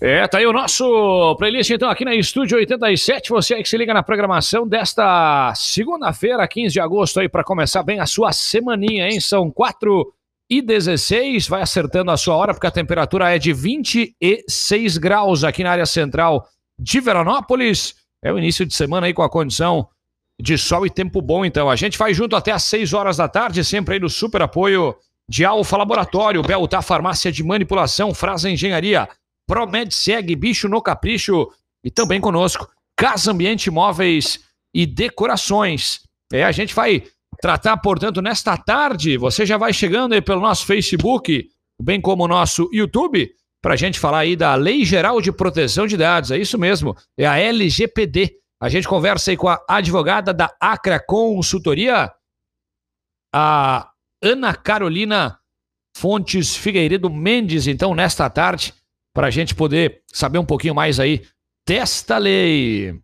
É, tá aí o nosso playlist então aqui na Estúdio 87. Você aí que se liga na programação desta segunda-feira, 15 de agosto, aí para começar bem a sua semaninha, hein? São 4 e 16. Vai acertando a sua hora, porque a temperatura é de 26 graus aqui na área central de Veranópolis. É o início de semana aí com a condição de sol e tempo bom, então. A gente vai junto até às 6 horas da tarde, sempre aí no super apoio de Alfa Laboratório, Beltar Farmácia de Manipulação, Frasa Engenharia. Promed Segue, Bicho no Capricho e também conosco Casa Ambiente Móveis e Decorações. É, a gente vai tratar, portanto, nesta tarde, você já vai chegando aí pelo nosso Facebook, bem como o nosso YouTube, para a gente falar aí da Lei Geral de Proteção de Dados, é isso mesmo, é a LGPD. A gente conversa aí com a advogada da Acra Consultoria, a Ana Carolina Fontes Figueiredo Mendes, então, nesta tarde, para a gente poder saber um pouquinho mais aí desta lei.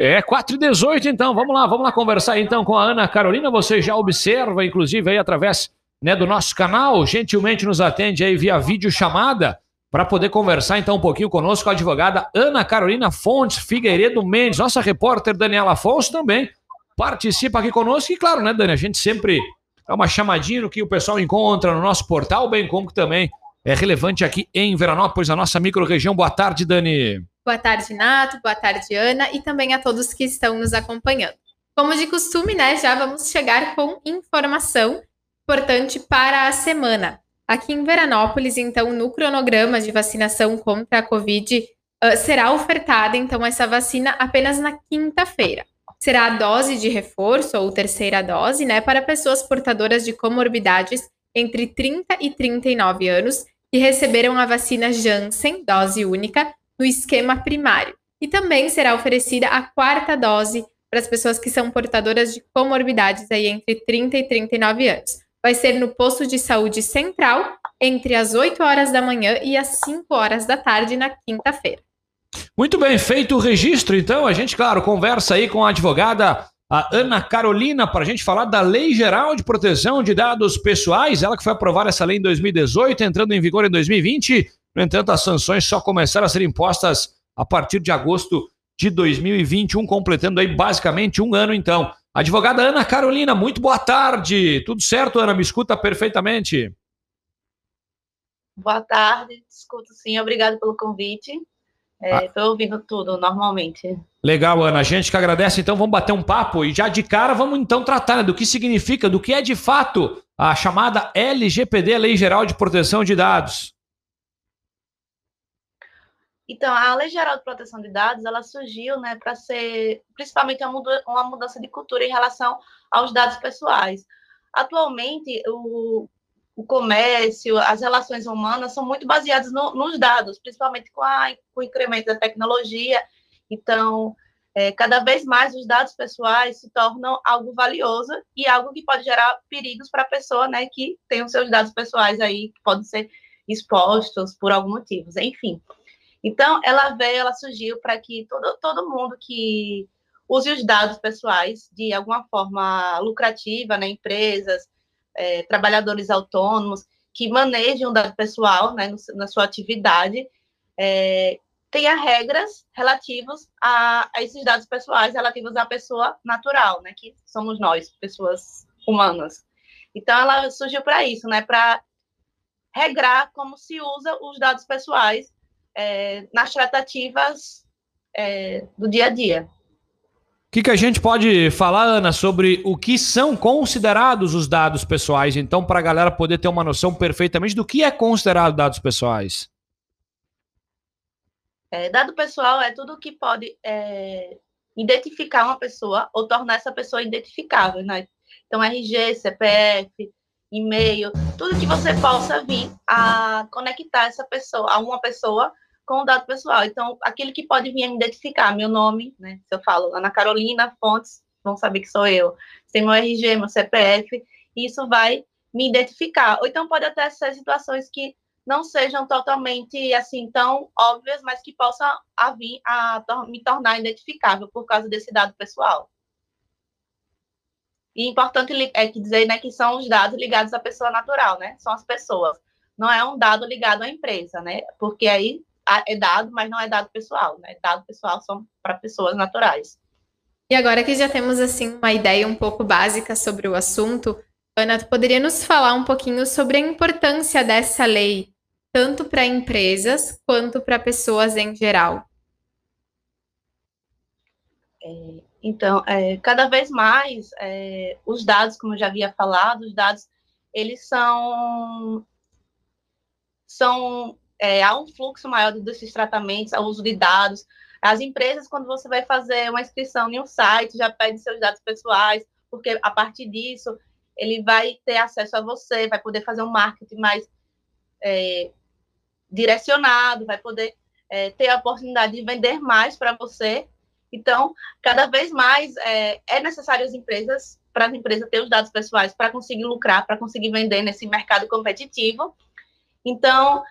É 4 e 18 então, vamos lá, vamos lá conversar então com a Ana Carolina, você já observa, inclusive aí através né, do nosso canal, gentilmente nos atende aí via vídeo chamada para poder conversar então um pouquinho conosco a advogada Ana Carolina Fontes Figueiredo Mendes, nossa repórter Daniela Afonso também participa aqui conosco e claro, né Dani, a gente sempre dá uma chamadinha no que o pessoal encontra no nosso portal, bem como que também é relevante aqui em Veranópolis, a nossa micro-região. Boa tarde, Dani. Boa tarde, Nato. Boa tarde, Ana. E também a todos que estão nos acompanhando. Como de costume, né, já vamos chegar com informação importante para a semana. Aqui em Veranópolis, então, no cronograma de vacinação contra a Covid, uh, será ofertada, então, essa vacina apenas na quinta-feira. Será a dose de reforço ou terceira dose, né, para pessoas portadoras de comorbidades entre 30 e 39 anos que receberam a vacina Janssen, dose única, no esquema primário. E também será oferecida a quarta dose para as pessoas que são portadoras de comorbidades aí entre 30 e 39 anos. Vai ser no posto de saúde central entre as 8 horas da manhã e as 5 horas da tarde na quinta-feira. Muito bem, feito o registro, então a gente, claro, conversa aí com a advogada a Ana Carolina para a gente falar da Lei Geral de Proteção de Dados Pessoais, ela que foi aprovada essa lei em 2018, entrando em vigor em 2020. No entanto, as sanções só começaram a ser impostas a partir de agosto de 2021, completando aí basicamente um ano então. Advogada Ana Carolina, muito boa tarde. Tudo certo, Ana? Me escuta perfeitamente. Boa tarde, escuto sim. Obrigado pelo convite. Estou ah. ouvindo tudo normalmente. Legal, Ana. A gente que agradece, então vamos bater um papo e já de cara vamos então tratar né, do que significa, do que é de fato a chamada LGPD, Lei Geral de Proteção de Dados. Então, a Lei Geral de Proteção de Dados, ela surgiu, né, para ser principalmente uma mudança de cultura em relação aos dados pessoais. Atualmente, o, o comércio, as relações humanas são muito baseadas no, nos dados, principalmente com, a, com, o incremento da tecnologia. Então, é, cada vez mais os dados pessoais se tornam algo valioso e algo que pode gerar perigos para a pessoa, né, que tem os seus dados pessoais aí que podem ser expostos por algum motivo, enfim. Então, ela veio, ela surgiu para que todo, todo mundo que use os dados pessoais de alguma forma lucrativa, né, empresas, é, trabalhadores autônomos, que manejem um dado pessoal né, na sua atividade é, tenha regras relativas a, a esses dados pessoais relativos à pessoa natural, né, que somos nós, pessoas humanas. Então, ela surgiu para isso, né, para regrar como se usa os dados pessoais é, nas tratativas é, do dia a dia. O que, que a gente pode falar, Ana, sobre o que são considerados os dados pessoais, então, para a galera poder ter uma noção perfeitamente do que é considerado dados pessoais? É, dado pessoal é tudo que pode é, identificar uma pessoa ou tornar essa pessoa identificável, né? Então, RG, CPF, e-mail, tudo que você possa vir a conectar essa pessoa, a uma pessoa com o dado pessoal. Então, aquele que pode vir me identificar, meu nome, né? Se eu falo Ana Carolina Fontes, vão saber que sou eu. Tem meu RG, meu CPF, isso vai me identificar. Ou então pode até ser situações que não sejam totalmente assim tão óbvias, mas que possam a vir a me tornar identificável por causa desse dado pessoal. E importante é que dizer né, que são os dados ligados à pessoa natural, né? São as pessoas. Não é um dado ligado à empresa, né? Porque aí é dado, mas não é dado pessoal, né? Dado pessoal são para pessoas naturais. E agora que já temos assim uma ideia um pouco básica sobre o assunto, Ana, tu poderia nos falar um pouquinho sobre a importância dessa lei, tanto para empresas quanto para pessoas em geral? Então, é, cada vez mais, é, os dados, como eu já havia falado, os dados, eles são... são é, há um fluxo maior desses tratamentos, ao uso de dados. As empresas, quando você vai fazer uma inscrição em um site, já pede seus dados pessoais, porque a partir disso, ele vai ter acesso a você, vai poder fazer um marketing mais é, direcionado, vai poder é, ter a oportunidade de vender mais para você. Então, cada vez mais é, é necessário as empresas, para as empresas ter os dados pessoais para conseguir lucrar, para conseguir vender nesse mercado competitivo. Então,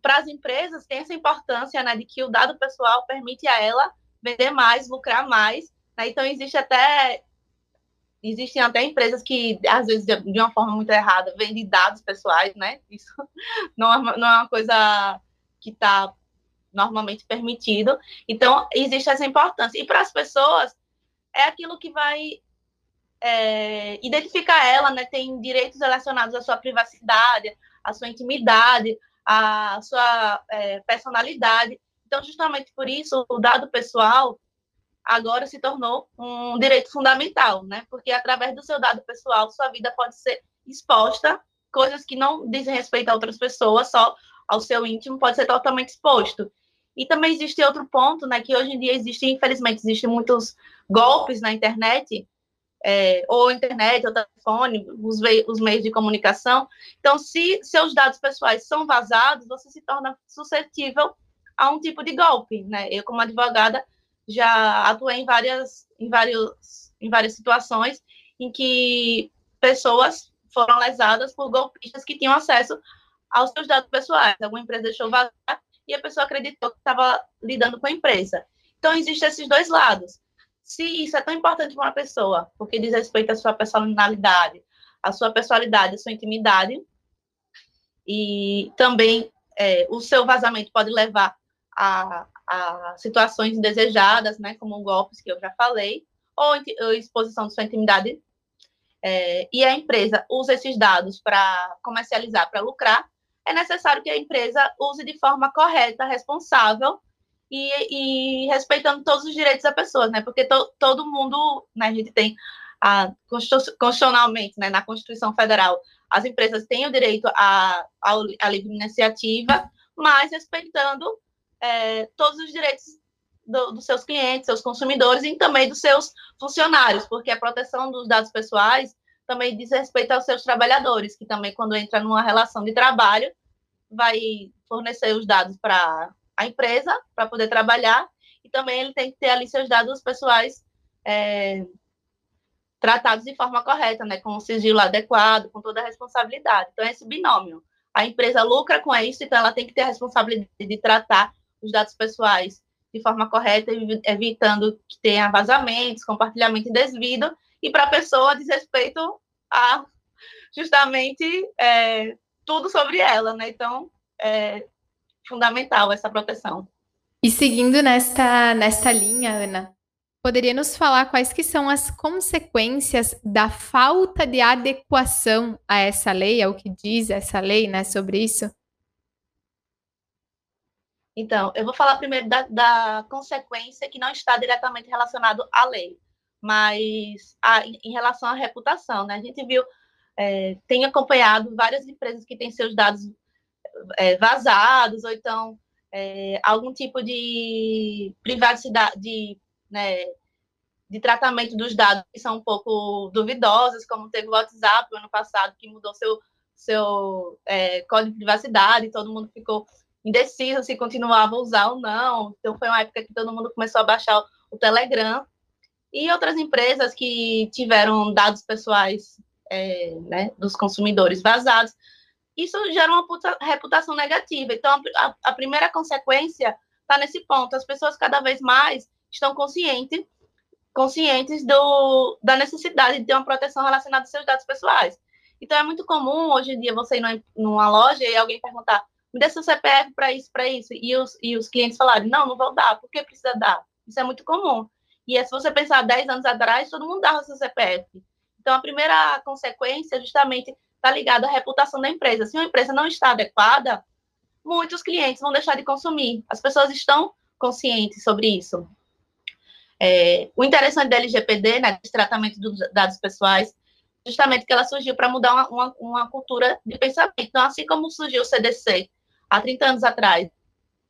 para as empresas tem essa importância né, de que o dado pessoal permite a ela vender mais, lucrar mais. Né? Então, existe até existem até empresas que, às vezes, de, uma forma muito errada, vendem dados pessoais, né? Isso não é, não é uma coisa que está normalmente permitido. Então, existe essa importância. E para as pessoas, é aquilo que vai é, identificar ela, né? Tem direitos relacionados à sua privacidade, à sua intimidade, à sua é, personalidade. Então, justamente por isso, o dado pessoal agora se tornou um direito fundamental, né? Porque através do seu dado pessoal, sua vida pode ser exposta, coisas que não dizem respeito a outras pessoas, só ao seu íntimo pode ser totalmente exposto. E também existe outro ponto, né? Que hoje em dia existe, infelizmente, existem muitos golpes na internet, é, ou internet, ou telefone, os, os meios de comunicação. Então, se seus dados pessoais são vazados, você se torna suscetível a um tipo de golpe, né? Eu, como advogada, já atuei em várias, em vários, em várias situações em que pessoas foram lesadas por golpistas que tinham acesso aos seus dados pessoais. Alguma empresa deixou vazar e a pessoa acreditou que estava lidando com a empresa. Então, existem esses dois lados. Se isso é tão importante para uma pessoa, porque diz respeito à sua personalidade, à sua personalidade, à sua intimidade, e também é, o seu vazamento pode levar a, a situações indesejadas, né, como golpes que eu já falei, ou, ou exposição de sua intimidade, é, e a empresa usa esses dados para comercializar, para lucrar, é necessário que a empresa use de forma correta, responsável e, e respeitando todos os direitos da pessoa, né? Porque to, todo mundo, né, a gente tem a, constitucionalmente, né, na Constituição Federal, as empresas têm o direito à, livre iniciativa, mas respeitando é, todos os direitos do, dos seus clientes, seus consumidores e também dos seus funcionários, porque a proteção dos dados pessoais também diz respeito aos seus trabalhadores, que também, quando entra numa relação de trabalho, vai fornecer os dados para a empresa, para poder trabalhar, e também ele tem que ter ali seus dados pessoais é, tratados de forma correta, né, com o sigilo adequado, com toda a responsabilidade. Então, é esse binômio. A empresa lucra com isso, então ela tem que ter a responsabilidade de tratar os dados pessoais de forma correta, evitando que tenha vazamentos, compartilhamento indevido, e para a pessoa diz respeito a justamente é, tudo sobre ela, né? Então, é fundamental essa proteção. E seguindo nesta, nesta linha, Ana, poderia nos falar quais que são as consequências da falta de adequação a essa lei, ao que diz essa lei, né, sobre isso? Então, eu vou falar primeiro da, da consequência que não está diretamente relacionado à lei, mas a, em relação à reputação, né? A gente viu, é, tem acompanhado várias empresas que têm seus dados é, vazados, ou então é, algum tipo de privacidade, de, né, de tratamento dos dados que são um pouco duvidosos, como teve o WhatsApp no ano passado, que mudou seu, seu é, código de privacidade, todo mundo ficou indeciso se continuava a usar ou não. Então, foi uma época que todo mundo começou a baixar o Telegram. E outras empresas que tiveram dados pessoais é, né, dos consumidores vazados. Isso gera uma reputação negativa. Então, a, a primeira consequência está nesse ponto. As pessoas cada vez mais estão conscientes conscientes do, da necessidade de ter uma proteção relacionada aos seus dados pessoais. Então, é muito comum, hoje em dia, você ir numa loja e alguém perguntar me dê seu CPF para isso, para isso. E os, e os clientes falarem, não, não vou dar, por que precisa dar? Isso é muito comum. E é, se você pensar 10 anos atrás, todo mundo dava seu CPF. Então, a primeira consequência, justamente, está ligada à reputação da empresa. Se uma empresa não está adequada, muitos clientes vão deixar de consumir. As pessoas estão conscientes sobre isso. É, o interessante da LGPD, né, de tratamento dos dados pessoais, justamente que ela surgiu para mudar uma, uma, uma, cultura de pensamento. Então, assim como surgiu o CDC há 30 anos atrás,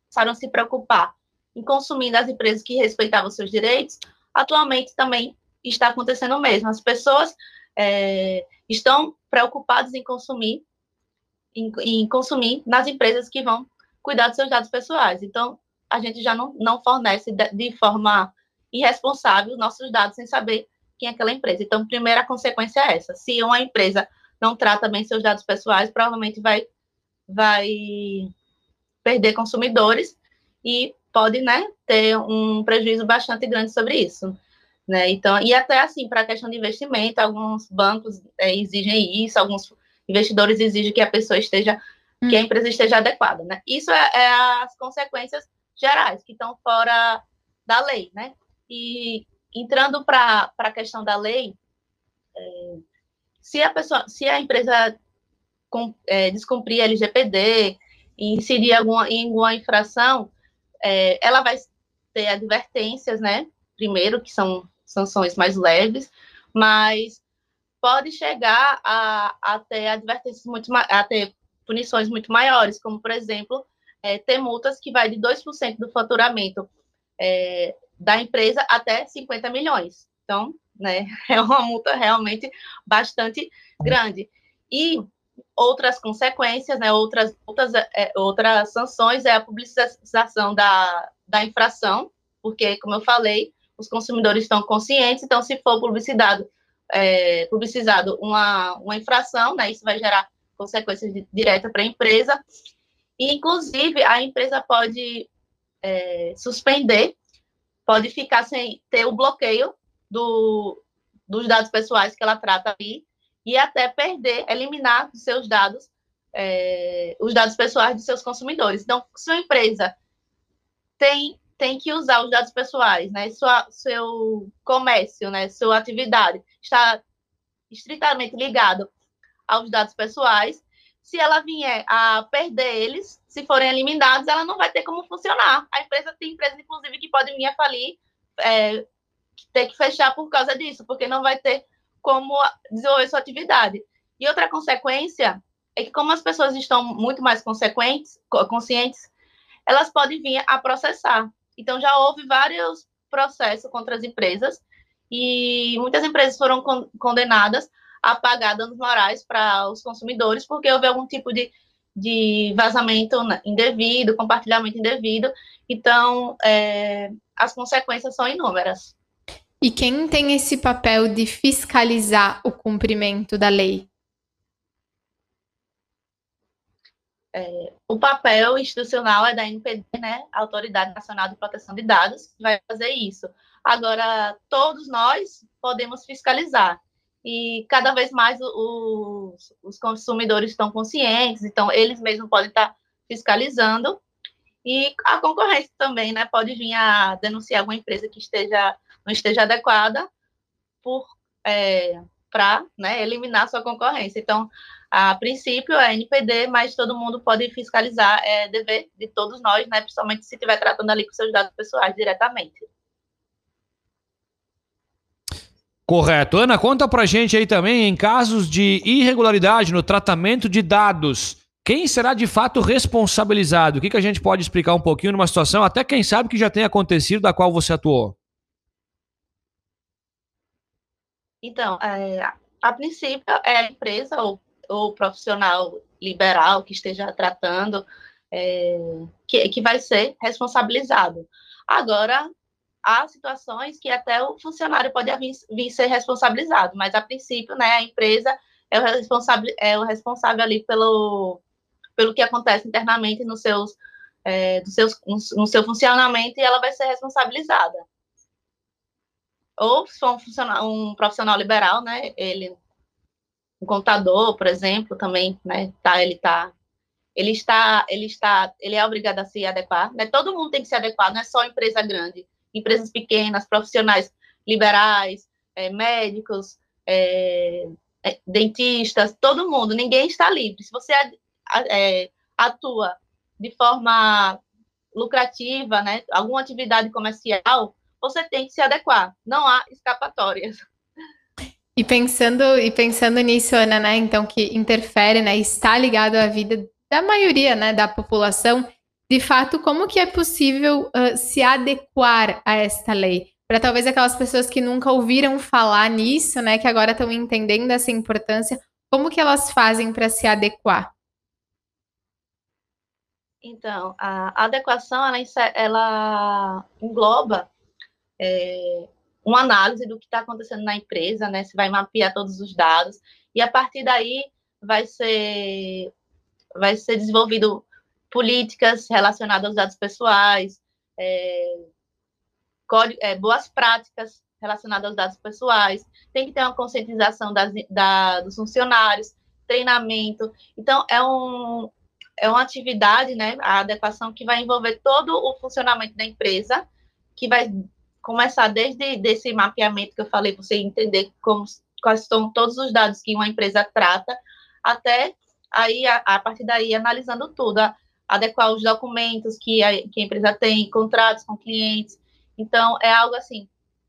passaram a se preocupar em consumir das empresas que respeitavam seus direitos, atualmente também está acontecendo o mesmo. As pessoas é, estão preocupadas em consumir, em, em, consumir nas empresas que vão cuidar dos seus dados pessoais. Então, a gente já não, não fornece de, de forma irresponsável nossos dados sem saber quem é aquela empresa. Então, primeira consequência é essa. Se uma empresa não trata bem seus dados pessoais, provavelmente vai vai perder consumidores e pode, né, ter um prejuízo bastante grande sobre isso. Né? Então, e até assim, para a questão de investimento, alguns bancos é, exigem isso, alguns investidores exigem que a pessoa esteja, hum. que a empresa esteja adequada, né? Isso é, é, as consequências gerais que estão fora da lei, né? E entrando para a questão da lei, é, se a pessoa, se a empresa com, é, descumprir LGPD, incidir alguma, em alguma infração, é, ela vai ter advertências, né? Primeiro, que são sanções mais leves, mas pode chegar a, a ter advertências muito a ter punições muito maiores, como, por exemplo, é, ter multas que vai de 2% do faturamento é, da empresa até 50 milhões. Então, né, é uma multa realmente bastante grande. E outras consequências, né, outras, outras, é, outras sanções é a publicização da, da infração, porque, como eu falei, os consumidores estão conscientes, então, se for publicidade, é, publicizado uma, uma infração, né, isso vai gerar consequências diretas para a empresa, e, inclusive, a empresa pode é, suspender, pode ficar sem ter o bloqueio do, dos dados pessoais que ela trata ali, e até perder, eliminar dos seus dados, é, os dados pessoais de seus consumidores. Então, se uma empresa tem, tem que usar os dados pessoais, né, sua, seu comércio, né, sua atividade está estritamente ligado aos dados pessoais, se ela vier a perder eles, se forem eliminados, ela não vai ter como funcionar. A empresa tem empresas, inclusive, que podem vir a falir, é, ter que fechar por causa disso, porque não vai ter como desenvolver sua atividade. E outra consequência é que, como as pessoas estão muito mais consequentes, conscientes, elas podem vir a processar. Então, já houve vários processos contra as empresas e muitas empresas foram con condenadas a pagar danos morais para os consumidores porque houve algum tipo de, de vazamento indevido, compartilhamento indevido. Então, é, as consequências são inúmeras. E quem tem esse papel de fiscalizar o cumprimento da lei? É, o papel institucional é da NPD, né, Autoridade Nacional de Proteção de Dados, que vai fazer isso. Agora, todos nós podemos fiscalizar. e cada vez mais os, os consumidores estão conscientes, então eles mesmos podem estar fiscalizando e a concorrência também, né, pode vir a denunciar alguma empresa que esteja não esteja adequada é, para né, eliminar sua concorrência. Então, a princípio é NPD, mas todo mundo pode fiscalizar, é dever de todos nós, né, principalmente se estiver tratando ali com seus dados pessoais diretamente. Correto. Ana, conta pra gente aí também, em casos de irregularidade no tratamento de dados, quem será de fato responsabilizado? O que, que a gente pode explicar um pouquinho numa situação, até quem sabe que já tenha acontecido, da qual você atuou? Então, é, a princípio, é a empresa ou o profissional liberal que esteja tratando é, que, que vai ser responsabilizado. Agora, há situações que até o funcionário pode vir, vir ser responsabilizado, mas a princípio, né, a empresa é o responsável, é o responsável ali pelo, pelo que acontece internamente nos seus, é, dos seus, no, no seu funcionamento e ela vai ser responsabilizada. Ou se for um, um profissional liberal, né, ele um contador, por exemplo, também, né, tá, ele tá ele está, ele está, ele é obrigado a se adequar, né? Todo mundo tem que se adequar, não é só empresa grande, empresas pequenas, profissionais liberais, é, médicos, é, é, dentistas, todo mundo, ninguém está livre. Se você é, atua de forma lucrativa, né, alguma atividade comercial, você tem que se adequar. Não há escapatórias. E pensando, e pensando nisso, Ana, né, então que interfere, né, está ligado à vida da maioria, né, da população, de fato, como que é possível uh, se adequar a esta lei? Para talvez aquelas pessoas que nunca ouviram falar nisso, né, que agora estão entendendo essa importância, como que elas fazem para se adequar? Então, a adequação, ela, ela engloba é, uma análise do que está acontecendo na empresa, né? Você vai mapear todos os dados e a partir daí vai ser vai ser desenvolvido políticas relacionadas aos dados pessoais, é, é, boas práticas relacionadas aos dados pessoais. Tem que ter uma conscientização das, da, dos funcionários, treinamento. Então é um é uma atividade, né, a adequação que vai envolver todo o funcionamento da empresa, que vai começar desde desse mapeamento que eu falei, você entender como, quais são todos os dados que uma empresa trata, até aí, a, a partir daí, analisando tudo, a, adequar os documentos que a, que a empresa tem, contratos com clientes. Então, é algo assim,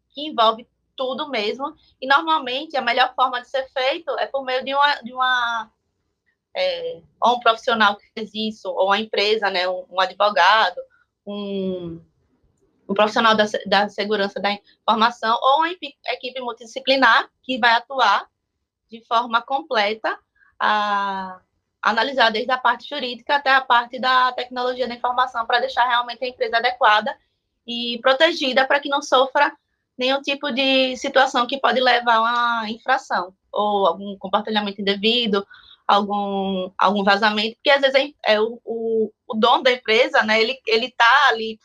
que envolve tudo mesmo, e normalmente a melhor forma de ser feito é por meio de uma, de uma é, ou um profissional que fez isso, ou uma empresa, né, um, um advogado, um um profissional da, da segurança da informação ou uma equipe multidisciplinar que vai atuar de forma completa a analisar desde a parte jurídica até a parte da tecnologia da informação para deixar realmente a empresa adequada e protegida para que não sofra nenhum tipo de situação que pode levar a uma infração ou algum compartilhamento indevido, algum, algum vazamento, porque às vezes é, é o, o, o dono da empresa, né, ele está ali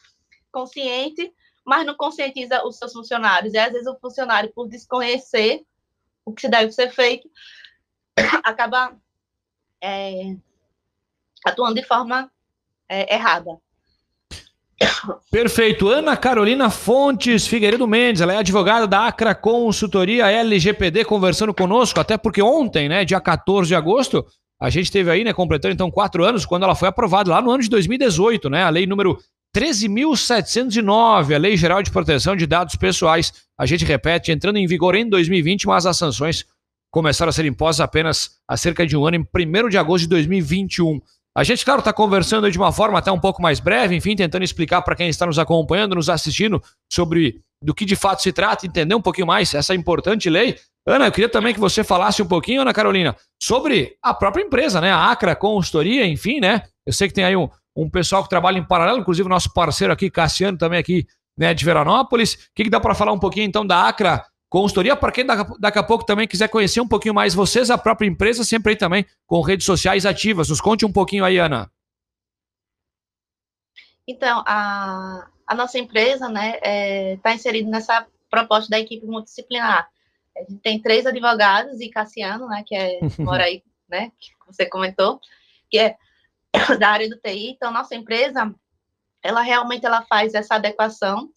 consciente, mas não conscientiza os seus funcionários. E às vezes o funcionário, por desconhecer o que deve ser feito, acaba é, atuando de forma é, errada. Perfeito. Ana Carolina Fontes Figueiredo Mendes, ela é advogada da Acra Consultoria LGPD, conversando conosco, até porque ontem, né, dia 14 de agosto, a gente teve aí, né, completando então quatro anos, quando ela foi aprovada lá no ano de 2018, né, a lei número 13.709, a Lei Geral de Proteção de Dados Pessoais. A gente repete, entrando em vigor em 2020, mas as sanções começaram a ser impostas apenas há cerca de um ano, em 1 de agosto de 2021. A gente, claro, está conversando de uma forma até um pouco mais breve, enfim, tentando explicar para quem está nos acompanhando, nos assistindo, sobre do que de fato se trata, entender um pouquinho mais essa importante lei. Ana, eu queria também que você falasse um pouquinho, Ana Carolina, sobre a própria empresa, né? A Acra Consultoria, enfim, né? Eu sei que tem aí um, um pessoal que trabalha em paralelo, inclusive o nosso parceiro aqui, Cassiano, também aqui né, de Veranópolis. O que, que dá para falar um pouquinho então da Acra Consultoria? Para quem daqui, daqui a pouco também quiser conhecer um pouquinho mais vocês, a própria empresa, sempre aí também com redes sociais ativas. Nos conte um pouquinho aí, Ana. Então, a, a nossa empresa está né, é, tá inserida nessa proposta da equipe multidisciplinar. A gente tem três advogados e Cassiano, né, que é, mora aí, né, que você comentou, que é da área do TI. Então, nossa empresa, ela realmente ela faz essa adequação,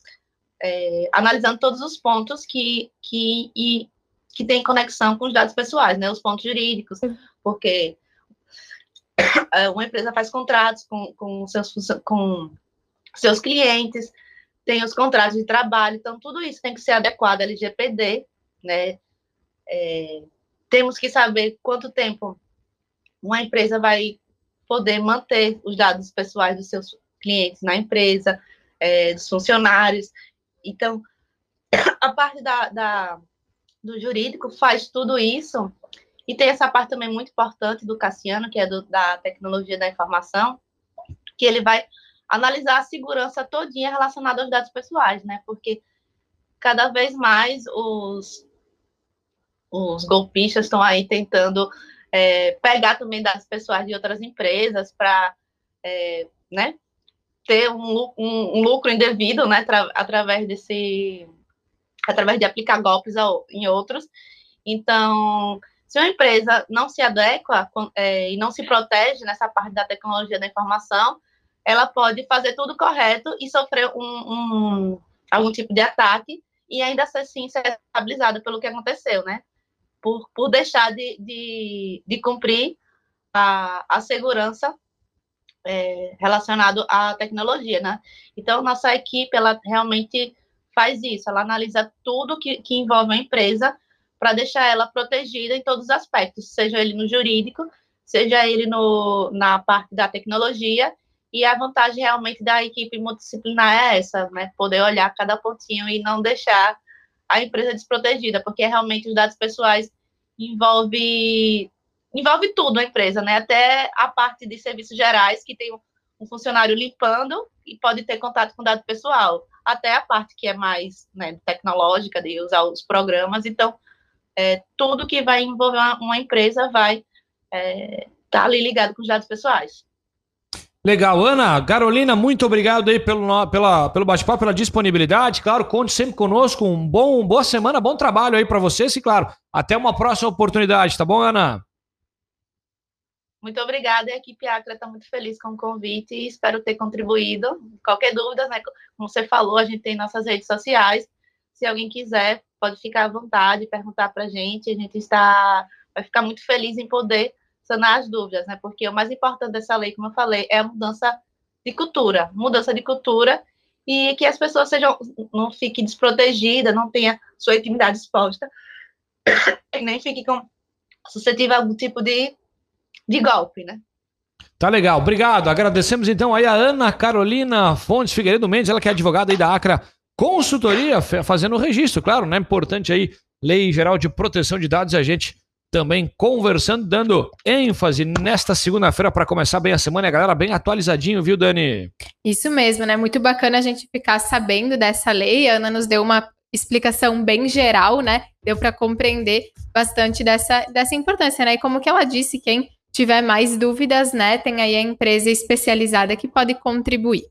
é, analisando todos os pontos que, que, e, que tem conexão com os dados pessoais, né, os pontos jurídicos, porque é, uma empresa faz contratos com, com, seus, com seus clientes, tem os contratos de trabalho, então tudo isso tem que ser adequado à LGPD, né? É, temos que saber quanto tempo uma empresa vai poder manter os dados pessoais dos seus clientes na empresa, é, dos funcionários. Então, a parte da, da, do jurídico faz tudo isso, e tem essa parte também muito importante do Cassiano, que é do, da tecnologia da informação, que ele vai analisar a segurança todinha relacionada aos dados pessoais, né? Porque cada vez mais os, os golpistas estão aí tentando é, pegar também dados pessoais de outras empresas para é, né, ter um, um, lucro indevido né, através desse através de aplicar golpes ao, em outros. Então, se uma empresa não se adequa é, e não se protege nessa parte da tecnologia da informação, ela pode fazer tudo correto e sofrer um, um, algum tipo de ataque e ainda assim ser estabilizada pelo que aconteceu, né? Por, por deixar de, de, de cumprir a, a segurança é, relacionado à tecnologia, né? Então, nossa equipe, ela realmente faz isso, ela analisa tudo que, que envolve a empresa para deixar ela protegida em todos os aspectos, seja ele no jurídico, seja ele no, na parte da tecnologia e a vantagem realmente da equipe multidisciplinar é essa, né? Poder olhar cada pontinho e não deixar a empresa desprotegida, porque realmente os dados pessoais envolve envolve tudo a empresa, né? Até a parte de serviços gerais, que tem um funcionário limpando e pode ter contato com dado pessoal, até a parte que é mais né, tecnológica, de usar os programas. Então, é, tudo que vai envolver uma, empresa vai estar é, tá ali ligado com os dados pessoais. Legal, Ana, Carolina, muito obrigado aí pelo, pela, pelo bate-papo, pela disponibilidade. Claro, conte sempre conosco. Um bom, boa semana, bom trabalho aí para vocês e, claro, até uma próxima oportunidade, tá bom, Ana? Muito obrigada, a equipe Acra está muito feliz com o convite e espero ter contribuído. Qualquer dúvida, né, como você falou, a gente tem nossas redes sociais. Se alguém quiser, pode ficar à vontade, perguntar para a gente. A gente está, vai ficar muito feliz em poder sanar as dúvidas, né? Porque o mais importante dessa lei, como eu falei, é a mudança de cultura, mudança de cultura e que as pessoas sejam não fiquem desprotegidas, não tenha sua intimidade exposta nem fique com suscetível a algum tipo de, de golpe, né? Tá legal, obrigado. Agradecemos então aí a Ana Carolina Fontes Figueiredo Mendes, ela que é advogada aí da Acra Consultoria, fazendo o registro, claro, né? Importante aí, Lei Geral de Proteção de Dados, a gente também conversando, dando ênfase nesta segunda-feira para começar bem a semana. A galera bem atualizadinho, viu, Dani? Isso mesmo, né? Muito bacana a gente ficar sabendo dessa lei. A Ana nos deu uma explicação bem geral, né? Deu para compreender bastante dessa, dessa importância, né? E como que ela disse, quem tiver mais dúvidas, né, tem aí a empresa especializada que pode contribuir.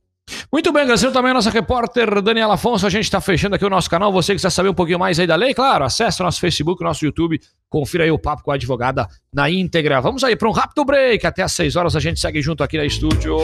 Muito bem, agradecendo também a nossa repórter Daniela Afonso. A gente está fechando aqui o nosso canal. Você que quiser saber um pouquinho mais aí da lei, claro, acesse o nosso Facebook, o nosso YouTube, confira aí o papo com a advogada na íntegra. Vamos aí para um rápido break. Até às 6 horas a gente segue junto aqui na estúdio.